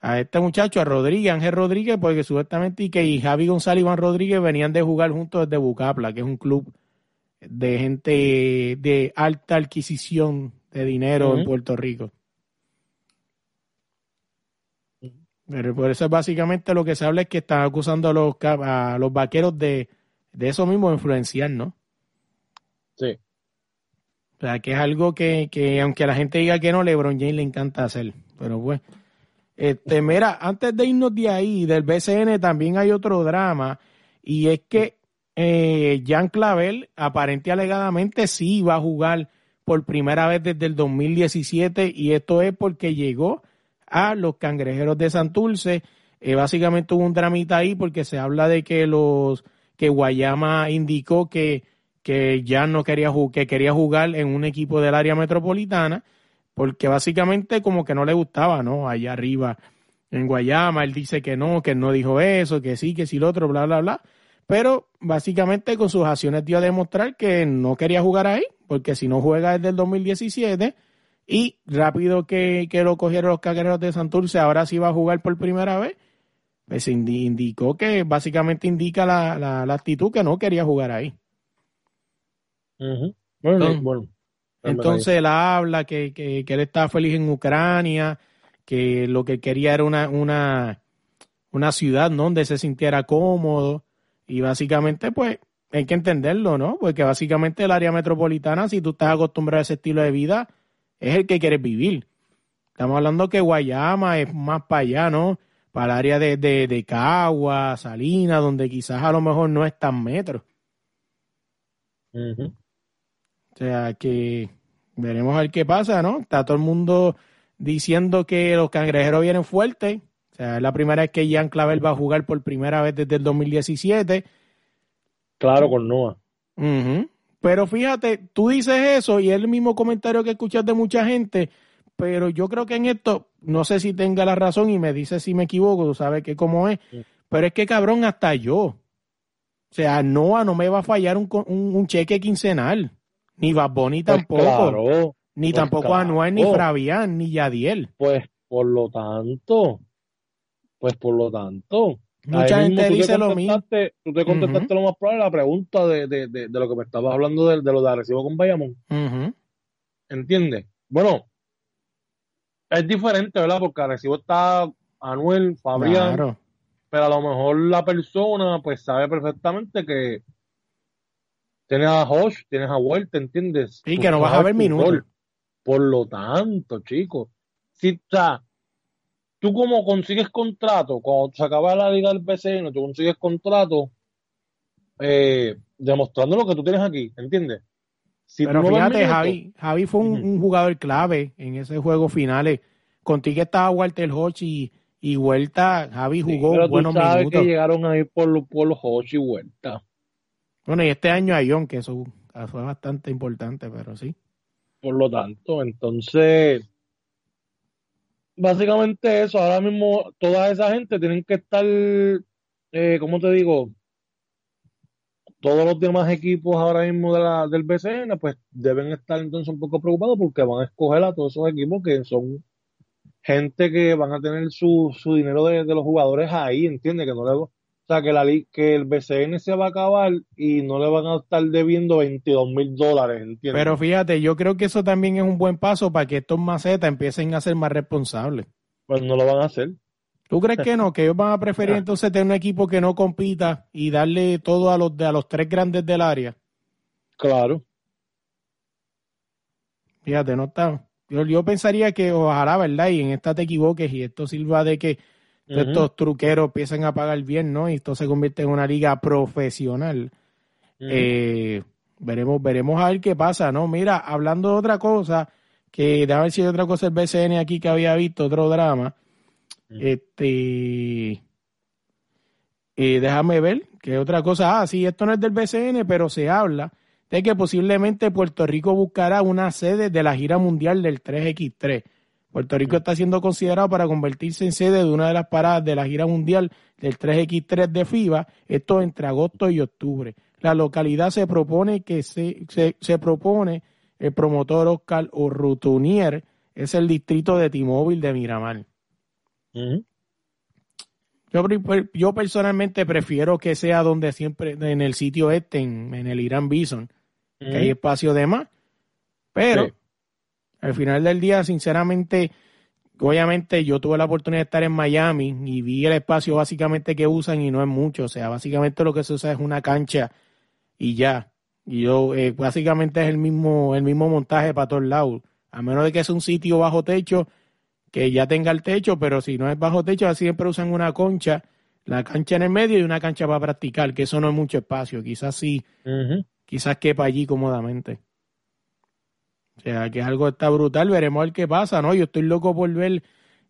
a, este muchacho, a Rodríguez, Ángel Rodríguez, porque supuestamente y que y Javi González y Iván Rodríguez venían de jugar juntos desde Bucapla, que es un club de gente de alta adquisición de dinero en Puerto Rico. Pero por eso es básicamente lo que se habla es que están acusando a los, a los vaqueros de, de eso mismo, influenciar, ¿no? Sí. O sea, que es algo que, que aunque la gente diga que no, LeBron James le encanta hacer. Pero pues, este, mira, antes de irnos de ahí, del BCN también hay otro drama, y es que eh, Jan Clavel aparente alegadamente sí va a jugar por primera vez desde el 2017 y esto es porque llegó a los cangrejeros de Santurce. Eh, básicamente hubo un dramita ahí porque se habla de que los que Guayama indicó que, que ya no quería jugar, que quería jugar en un equipo del área metropolitana porque básicamente como que no le gustaba, ¿no? Allá arriba en Guayama, él dice que no, que no dijo eso, que sí, que sí lo otro, bla, bla, bla. Pero básicamente con sus acciones dio a demostrar que no quería jugar ahí, porque si no juega desde el 2017 y rápido que, lo cogieron los cagueros de Santurce, ahora sí va a jugar por primera vez, pues indicó que básicamente indica la, la, actitud que no quería jugar ahí. Bueno, entonces, él habla que, que, él estaba feliz en Ucrania, que lo que quería era una, una, una ciudad donde se sintiera cómodo y básicamente pues hay que entenderlo, ¿no? Porque básicamente el área metropolitana, si tú estás acostumbrado a ese estilo de vida, es el que quieres vivir. Estamos hablando que Guayama es más para allá, ¿no? Para el área de, de, de Cagua, Salinas, donde quizás a lo mejor no es tan metro. O sea que veremos a ver qué pasa, ¿no? Está todo el mundo diciendo que los cangrejeros vienen fuertes. O sea, es la primera vez que Jean Clavel va a jugar por primera vez desde el 2017. Claro, con Noah. Pero fíjate, tú dices eso y es el mismo comentario que escuchas de mucha gente, pero yo creo que en esto, no sé si tenga la razón y me dice si me equivoco, tú sabes que cómo es, pero es que cabrón, hasta yo. O sea, Noah no me va a fallar un, un, cheque quincenal, ni Baboni pues tampoco, ni pues tampoco Anuel, ni Fabián, ni Yadiel. Pues por lo tanto, pues por lo tanto, Mucha gente dice lo mismo. Tú te contestaste lo más probable la pregunta de, de, de, lo que me estabas hablando de, de lo de Arecibo con Bayamón. ¿Entiendes? Bueno, es diferente, ¿verdad? Porque Arecibo está Anuel, Fabián, pero a lo mejor la persona pues sabe perfectamente que tienes a Josh, tienes a Huerta, ¿entiendes? Y que no vas a ver minutos. Por lo tanto, chicos, si está tú como consigues contrato, cuando se acaba la liga del BCN, tú consigues contrato eh, demostrando lo que tú tienes aquí, ¿entiendes? Pero fíjate, Javi, Javi fue un, jugador clave en ese juego finales. Contigo estaba Walter Hodge y, y Huerta, Javi jugó pero buenos tú sabes que llegaron ahí por, por los Hodge y Huerta. Bueno, y este año a John, que eso fue bastante importante, pero sí. Por lo tanto, entonces, básicamente eso, ahora mismo toda esa gente tienen que estar, eh, ¿cómo te digo? Todos los demás equipos ahora mismo de la, del BCN, pues deben estar entonces un poco preocupados porque van a escoger a todos esos equipos que son gente que van a tener su, su dinero de, los jugadores ahí, ¿entiendes? Que no le, o sea, que, la, que el BCN se va a acabar y no le van a estar debiendo 22 mil dólares, ¿entiendes? Pero fíjate, yo creo que eso también es un buen paso para que estos macetas empiecen a ser más responsables. Pues no lo van a hacer. ¿Tú crees que no? Que ellos van a preferir entonces tener un equipo que no compita y darle todo a los, a los tres grandes del área. Claro. Fíjate, no está. Yo, pensaría que ojalá, ¿verdad? Y en esta te equivoques y esto sirva de que estos truqueros empiecen a pagar bien, ¿no? Y esto se convierte en una liga profesional. Eh, veremos, veremos a ver qué pasa, ¿no? Mira, hablando de otra cosa, que déjame ver si hay otra cosa el BCN aquí que había visto, otro drama. Este. Eh, déjame ver, que otra cosa. Ah, sí, esto no es del BCN, pero se habla de que posiblemente Puerto Rico buscará una sede de la gira mundial del 3X3. Puerto Rico está siendo considerado para convertirse en sede de una de las paradas de la gira mundial del 3X3 de FIBA, esto entre agosto y octubre. La localidad se propone que se, se, propone el promotor Oscar Orrutunier, es el distrito de Timóvil de Miramar. yo, yo, personalmente prefiero que sea donde siempre, en el sitio este, en, en el Irán Bison, que hay espacio de más. Pero al final del día, sinceramente, obviamente yo tuve la oportunidad de estar en Miami y vi el espacio básicamente que usan y no es mucho. O sea, básicamente lo que se usa es una cancha y ya. Y yo, eh, básicamente es el mismo, el mismo montaje para todos lados. A menos de que sea un sitio bajo techo, que ya tenga el techo, pero si no es bajo techo, siempre usan una concha, la cancha en el medio y una cancha para practicar, que eso no es mucho espacio. Quizás sí quizás quepa allí cómodamente. O sea, que algo está brutal, veremos a ver qué pasa, ¿no? Yo estoy loco por ver,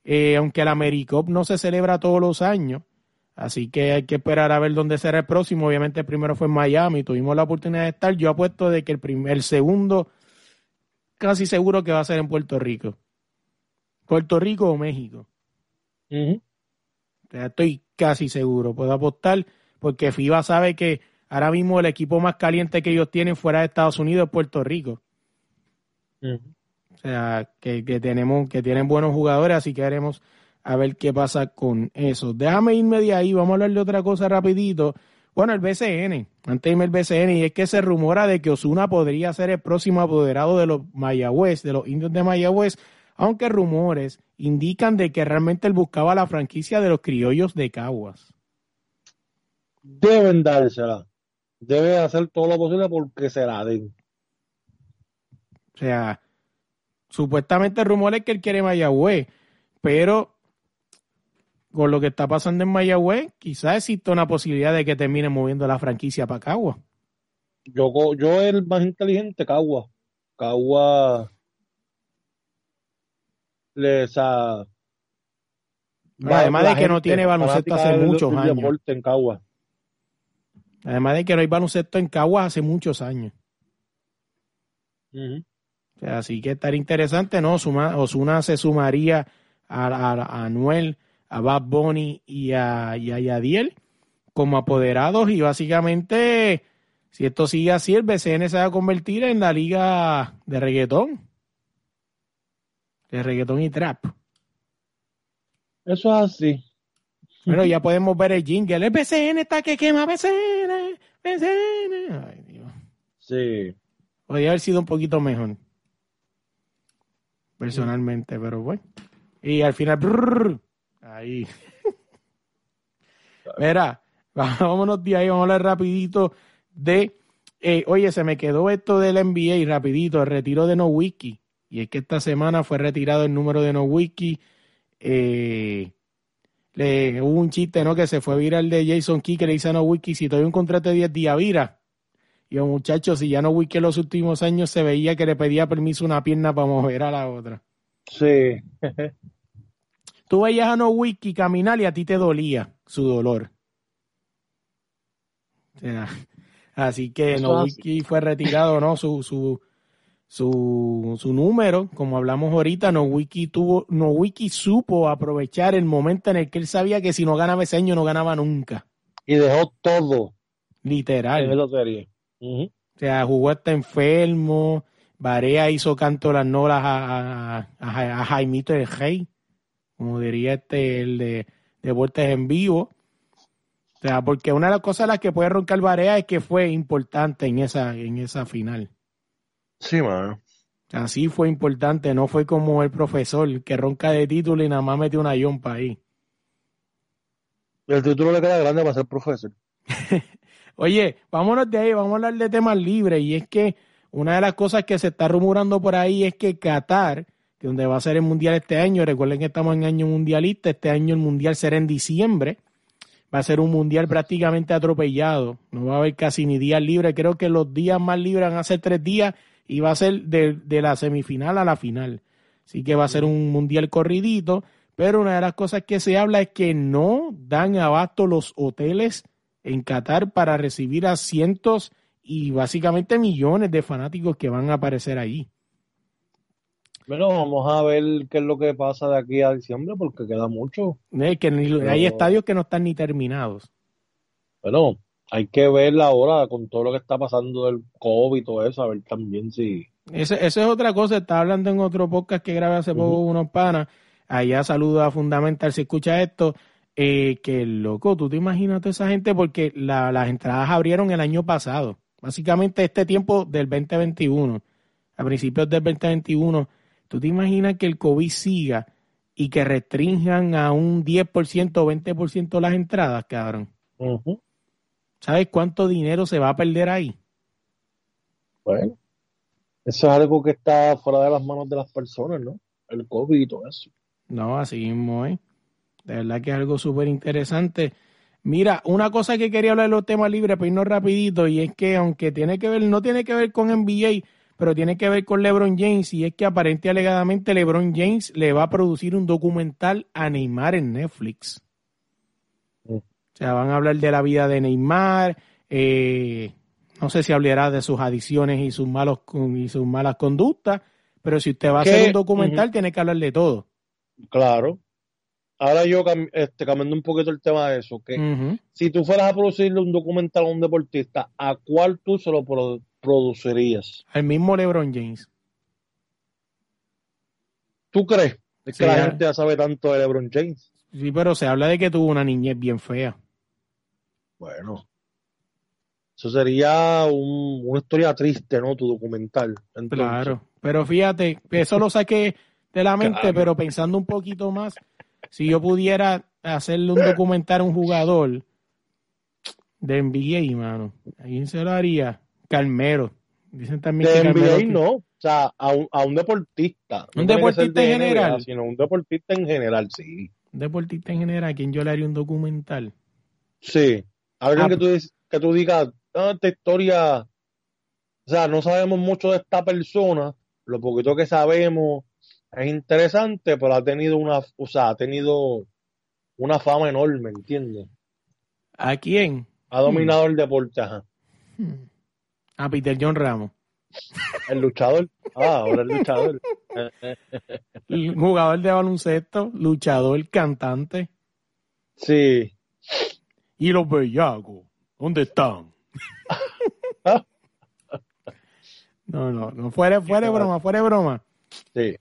eh, aunque el AmeriCup no se celebra todos los años, así que hay que esperar a ver dónde será el próximo. Obviamente el primero fue en Miami, tuvimos la oportunidad de estar. Yo apuesto de que el, primer, segundo, casi seguro que va a ser en Puerto Rico. Puerto Rico o México. o sea, estoy casi seguro, puedo apostar, porque FIBA sabe que ahora mismo el equipo más caliente que ellos tienen fuera de Estados Unidos es Puerto Rico. O sea, que, tenemos, que tienen buenos jugadores, así que veremos a ver qué pasa con eso. Déjame irme de ahí, vamos a hablar de otra cosa rapidito. Bueno, el BCN, antes de irme al BCN, y es que se rumora de que Osuna podría ser el próximo apoderado de los Mayagüez, de los indios de Mayagüez, aunque rumores indican de que realmente él buscaba la franquicia de los criollos de Caguas. Deben dársela debe hacer todo lo posible porque se la den. O sea, supuestamente el rumor es que él quiere Mayagüez, pero con lo que está pasando en Mayagüez, quizás existe una posibilidad de que termine moviendo la franquicia para Cagua. Yo, yo el más inteligente, Cagua. Cagua les además de que no tiene baloncesto hace muchos años. En Cagua. Además de que no hay baloncesto en Cagua hace muchos años. Así que estaría interesante, ¿no? Osuna se sumaría a, a, Anuel, a Bad Bunny y a, y a Yadiel como apoderados y básicamente si esto sigue así el BCN se va a convertir en la liga de reggaetón. De reggaetón y trap. Eso es así. Bueno ya podemos ver el jingle. El BCN está que quema BCN BCN ay Dios. Sí. Podría haber sido un poquito mejor personalmente pero bueno y al final ahí Mira, vámonos de ahí, vamos a hablar rapidito de, eh, oye, se me quedó esto del NBA rapidito, el retiro de No Wiki. Y es que esta semana fue retirado el número de No Wiki. Eh, le, hubo un chiste, ¿no? Que se fue viral de Jason Key que le dice a No Wiki, si todavía un contrato de 10 días, vira. Y el muchacho, si ya No Wiki en los últimos años se veía que le pedía permiso una pierna para mover a la otra. Sí. Tú veías a No Wiki caminar y a ti te dolía su dolor. O sea, Así que Nowiki fue retirado, ¿no? Su, su, su, su número, como hablamos ahorita, Nowiki tuvo, Nowiki supo aprovechar el momento en el que él sabía que si no ganaba ese año no ganaba nunca. Y dejó todo. Literal. En O sea, jugó hasta enfermo. Barea hizo canto las nolas a, a, a, Jaimito el Rey, como diría este, el de Deportes en Vivo. O sea, porque una de las cosas las que puede roncar Barea es que fue importante en esa, en esa final. Sí, mano. Así fue importante, no fue como el profesor que ronca de título y nada más metió una yompa ahí. El título le queda grande para ser profesor. Oye, vámonos de ahí, vamos a hablar de temas libres. Y es que una de las cosas que se está rumorando por ahí es que Qatar, que donde va a ser el mundial este año, recuerden que estamos en año mundialista, este año el mundial será en diciembre va a ser un mundial prácticamente atropellado. No va a haber casi ni días libres. Creo que los días más libres van a ser tres días y va a ser de, la semifinal a la final. Así que va a ser un mundial corridito. Pero una de las cosas que se habla es que no dan abasto los hoteles en Qatar para recibir a cientos y básicamente millones de fanáticos que van a aparecer ahí. Bueno, vamos a ver qué es lo que pasa de aquí a diciembre porque queda mucho. que Hay estadios que no están ni terminados. Bueno, hay que ver ahora con todo lo que está pasando del COVID y todo eso, a ver también si... Esa es otra cosa, estaba hablando en otro podcast que grabé hace poco unos panas, allá saluda a Fundamental si escucha esto, eh, que loco, tú te imaginas a toda esa gente porque las entradas abrieron el año pasado, básicamente este tiempo del 2021, a principios del 2021 ¿Tú te imaginas que el COVID siga y que restrinjan a un 10% o 20% las entradas, cabrón? ¿Sabes cuánto dinero se va a perder ahí? Bueno, eso es algo que está fuera de las manos de las personas, ¿no? El COVID y todo eso. No, así mismo, ¿eh? De verdad que es algo súper interesante. Mira, una cosa que quería hablar de los temas libres, pero irnos rapidito, y es que aunque tiene que ver, no tiene que ver con NBA, pero tiene que ver con LeBron James y es que aparente alegadamente LeBron James le va a producir un documental a Neymar en Netflix. O sea, van a hablar de la vida de Neymar, eh, no sé si hablará de sus adicciones y sus malos y sus malas conductas, pero si usted va a hacer un documental tiene que hablar de todo. Claro. Ahora yo este, cambiando un poquito el tema de eso, que si tú fueras a producirle un documental a un deportista, ¿a cuál tú se lo producirías? El mismo LeBron James. ¿Tú crees? Es que la gente ya sabe tanto de LeBron James. Sí, pero se habla de que tuvo una niñez bien fea. Bueno, eso sería una historia triste, ¿no? Tu documental. Claro, pero fíjate, eso lo saqué de la mente, pero pensando un poquito más, si yo pudiera hacerle un documental a un jugador, De NBA, mano. ¿A quién se lo haría? Calmero. Dicen también De que NBA no, o sea, a un, a un deportista. ¿Un No deportista de en NBA, general? Sino un deportista en general, sí. Un deportista en general, ¿a quién yo le haría un documental? Sí. Alguien Ah, que, tú, que tú digas, "Ah, esta historia, o sea, no sabemos mucho de esta persona, lo poquito que sabemos es interesante, pero ha tenido una, o sea, ha tenido una fama enorme, ¿entiendes? ¿A quién? Ha dominado el deporte, ajá. A Peter John Ramos. El luchador. Ah, ahora el luchador. El jugador de baloncesto, luchador, cantante. Sí. Y los bellacos, ¿dónde están? no, no, no, fuera, fuera de broma, fuera de broma. Sí.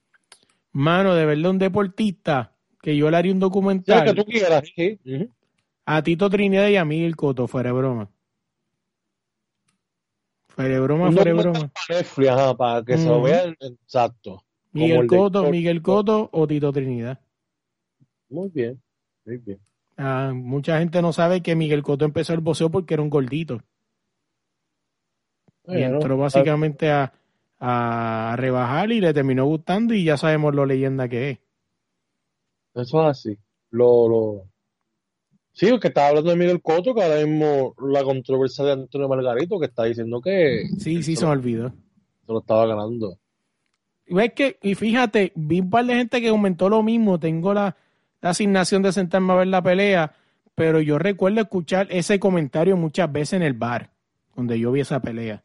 Mano, de verdad, un deportista que yo le haría un Sí, el documental que tú quieras, sí. A Tito Trinidad y a Miguel Coto, fuera de broma. Fuera de broma, fuera de documental broma. para Netflix, ajá, para que se lo vean exacto. Miguel el de Coto. Miguel Coto o Tito Trinidad. Muy bien, muy bien. Ah, mucha gente no sabe que Miguel Coto empezó el boxeo porque era un gordito. Y entró básicamente a, a rebajar y le terminó gustando y ya sabemos lo leyenda que es. Eso es así. Lo, lo... Sí, que estaba hablando de Miguel Coto, que ahora mismo la controversia de Antonio Margarito, que está diciendo que Sí, sí, se me lo, olvidó. se lo estaba ganando. Y ves que, y fíjate, vi un par de gente que comentó lo mismo. Tengo la, la asignación de sentarme a ver la pelea, pero yo recuerdo escuchar ese comentario muchas veces en el bar, donde yo vi esa pelea.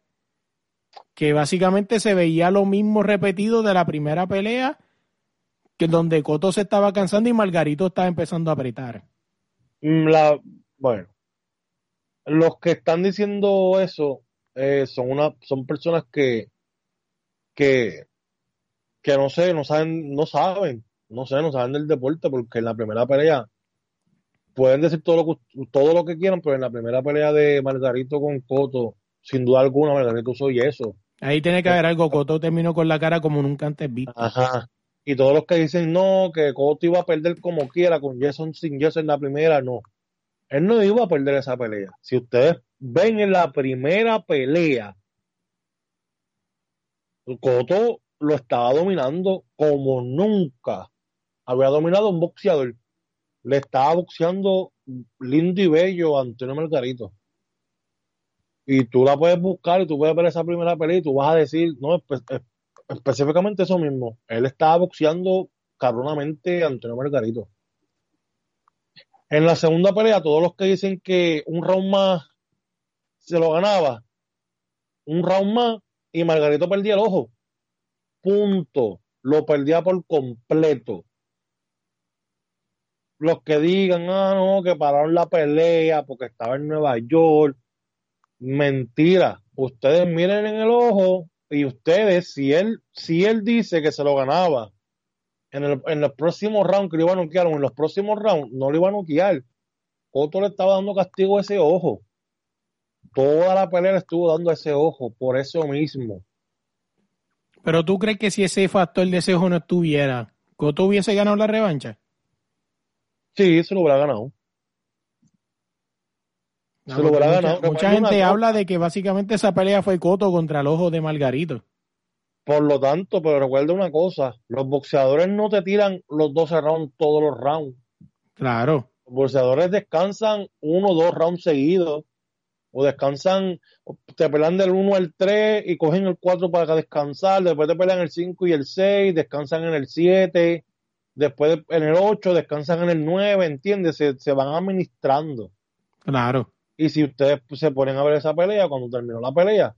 Que básicamente se veía lo mismo repetido de la primera pelea, que donde Coto se estaba cansando y Margarito estaba empezando a apretar. Mm, La, bueno, los que están diciendo eso eh, son una, son personas que, que, que no sé, no saben, no saben, no sé, no saben del deporte, porque en la primera pelea pueden decir todo lo todo lo que quieran, pero en la primera pelea de Margarito con Coto, sin duda alguna, Margarito soy eso. Ahí tiene que haber algo. Coto terminó con la cara como nunca antes visto. Ajá. Y todos los que dicen no, que Coto iba a perder como quiera, con Jason sin Jason en la primera, no. Él no iba a perder esa pelea. Si ustedes ven en la primera pelea, Coto lo estaba dominando como nunca había dominado un boxeador. Le estaba boxeando lindo y bello a Antonio Margarito. Y tú la puedes buscar y tú puedes ver esa primera pelea y tú vas a decir, no, espe- es- específicamente eso mismo. Él estaba boxeando cabronamente a Antonio Margarito. En la segunda pelea, todos los que dicen que un round más se lo ganaba, un round más y Margarito perdía el ojo. Punto. Lo perdía por completo. Los que digan, ah, no, que pararon la pelea porque estaba en Nueva York. Mentira. Ustedes miren en el ojo y ustedes, si él, si él dice que se lo ganaba en el, en el próximo round que lo iba a noquear o en los próximos rounds, no lo iba a noquear. Otro le estaba dando castigo a ese ojo. Toda la pelea le estuvo dando a ese ojo, por eso mismo. Pero tú crees que si ese factor de ese ojo no estuviera, Coto hubiese ganado la revancha? Sí, se lo hubiera ganado. No, lo ganado. mucha, gente habla de que básicamente esa pelea fue Coto contra el ojo de Margarito. Por lo tanto, pero recuerda una cosa, los boxeadores no te tiran los 12 rounds todos los rounds. Claro. Los boxeadores descansan uno o dos rounds seguidos. O descansan, te pelean del 1 al 3 y cogen el 4 para descansar. Después te pelean el 5 y el 6, descansan en el 7. Después en el 8, descansan en el 9, ¿entiendes? Se, se van administrando. Claro. Y si ustedes pues, se ponen a ver esa pelea, cuando terminó la pelea,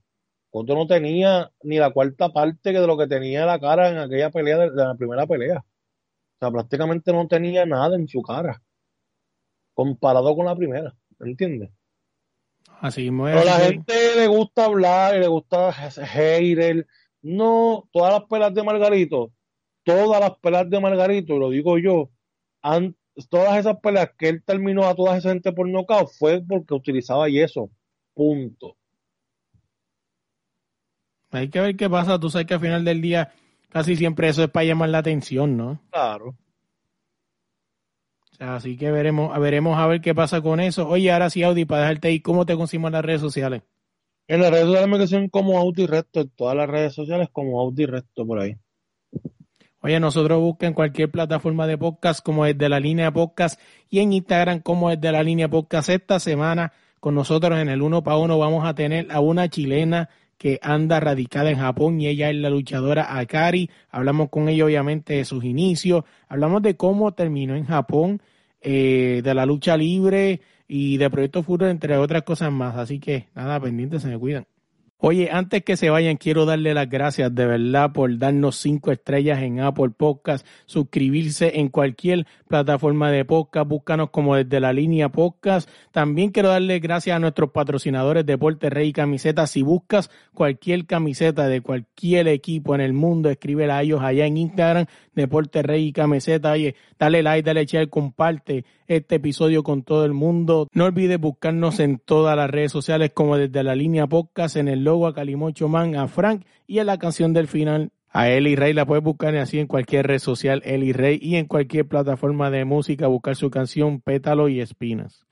Cotto no tenía ni la cuarta parte de lo que tenía la cara en aquella pelea de, de la primera pelea. O sea, prácticamente no tenía nada en su cara. Comparado con la primera. ¿Entiendes? Así. Pero la gente le gusta hablar y le gusta hater. No, todas las peleas de Margarito, todas las peleas de Margarito, y lo digo yo, han- todas esas peleas que él terminó a toda esa gente por nocaut fue porque utilizaba yeso. Punto. Hay que ver qué pasa. Tú sabes que al final del día casi siempre eso es para llamar la atención, ¿no? Claro. Así que veremos, veremos a ver qué pasa con eso. Oye, ahora sí, Audi, para dejarte ahí, ¿cómo te conseguimos en las redes sociales? En las redes sociales me consiguen como Audi Recto, en todas las redes sociales como Audi Recto por ahí. Oye, nosotros busquen cualquier plataforma de podcast como es de la línea podcast y en Instagram como es de la línea podcast. Esta semana con nosotros en el uno para uno vamos a tener a una chilena que anda radicada en Japón y ella es la luchadora Akari. Hablamos con ella obviamente de sus inicios, hablamos de cómo terminó en Japón, eh, de la lucha libre y de Proyecto Futuro, entre otras cosas más. Así que nada, pendientes, se me cuidan. Oye, antes que se vayan, quiero darle las gracias de verdad por darnos cinco estrellas en Apple Podcast, suscribirse en cualquier plataforma de podcast, búscanos como desde la línea podcast. También quiero darle gracias a nuestros patrocinadores Deporte Rey y Camisetas. Si buscas cualquier camiseta de cualquier equipo en el mundo, escríbela a ellos allá en Instagram, Deporte Rey y Camiseta. Oye, dale like, dale share, comparte este episodio con todo el mundo. No olvides buscarnos en todas las redes sociales como desde la línea podcast, en el logo a Calimocho Man, a Frank y en la canción del final a Eli Rey la puedes buscar así en cualquier red social Eli Rey y en cualquier plataforma de música buscar su canción Pétalo y Espinas.